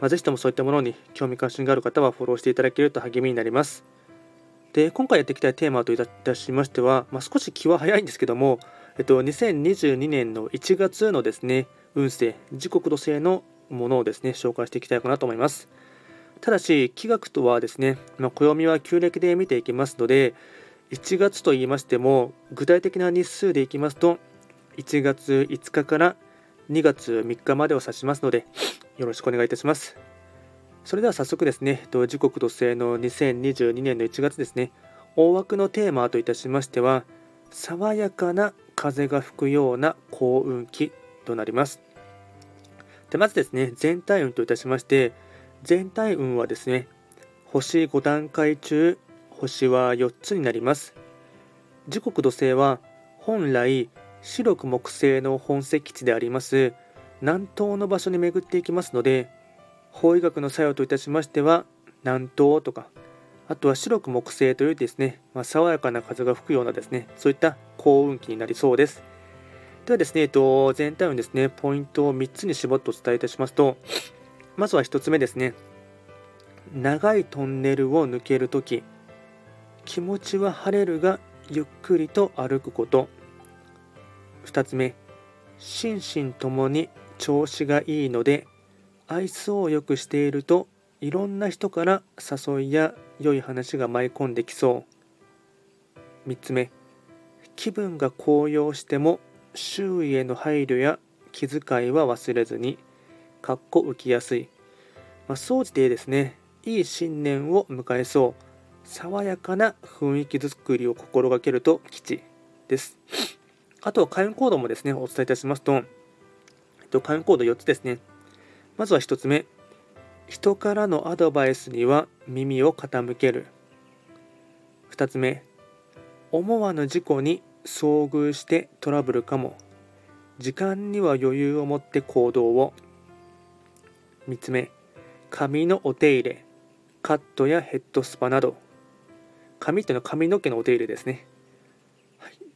まあ、ぜひともそういったものに興味関心がある方はフォローしていただけると励みになります。で、今回やっていきたいテーマといたしましては、まあ、少し気は早いんですけども、えっと、2022年の1月のですね、運勢、時刻土星のものをですね、紹介していきたいかなと思います。ただし、気学とはですね、まあ、暦は旧暦で見ていきますので、1月と言いましても、具体的な日数でいきますと、1月5日から2月3日までを指しますので、よろしくお願いいたします。それでは早速ですね、時刻土星の2022年の1月ですね、大枠のテーマといたしましては、爽やかな風が吹くような幸運期となります。でまずですね、全体運といたしまして、全体運はですね、星5段階中、星は4つになります。時刻土星は本来白く木星の本石地であります南東の場所に巡っていきますので法医学の作用といたしましては南東とかあとは白く木星というですね、まあ、爽やかな風が吹くようなですねそういった幸運期になりそうです。ではですね、えっと、全体のですねポイントを3つに絞ってお伝えいたしますとまずは1つ目ですね長いトンネルを抜けるとき気持ちは晴れるがゆっくりと歩くこと。2つ目。心身ともに調子がいいので愛想をよくしているといろんな人から誘いや良い話が舞い込んできそう。3つ目。気分が高揚しても周囲への配慮や気遣いは忘れずにかっこ浮きやすい、まあ、総じてですねいい新年を迎えそう。爽やかな雰囲気作りを心がけると吉です。あと、開運コードもですね、お伝えいたしますと、えっと、開運コード4つですね。まずは1つ目、人からのアドバイスには耳を傾ける。2つ目、思わぬ事故に遭遇してトラブルかも。時間には余裕を持って行動を。3つ目、髪のお手入れ、カットやヘッドスパなど。髪というのは髪の毛のお手入れですね。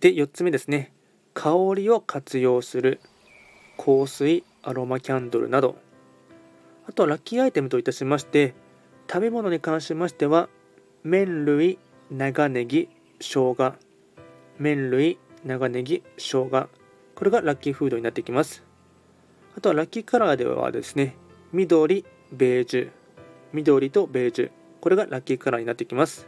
で、4つ目ですね。香りを活用する香水アロマキャンドルなど。あとはラッキーアイテムといたしまして食べ物に関しましては麺類長ネギ生姜。麺類長ネギ生姜。これがラッキーフードになってきます。あとはラッキーカラーではですね緑ベージュ。緑とベージュ。これがラッキーカラーになってきます。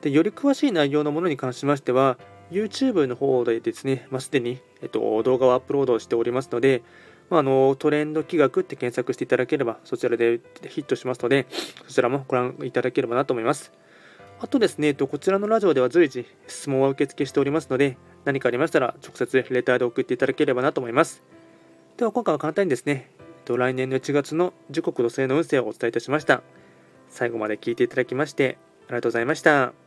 でより詳しい内容のものに関しましては YouTube の方でですね、まあ、すでに、えっと、動画をアップロードしておりますので、まあ、あのトレンド企画って検索していただければ、そちらでヒットしますので、そちらもご覧いただければなと思います。あとですね、えっと、こちらのラジオでは随時質問を受付しておりますので、何かありましたら直接レターで送っていただければなと思います。では今回は簡単にですね、えっと、来年の1月の時刻土星の運勢をお伝えいたしました。最後まで聞いていただきましてありがとうございました。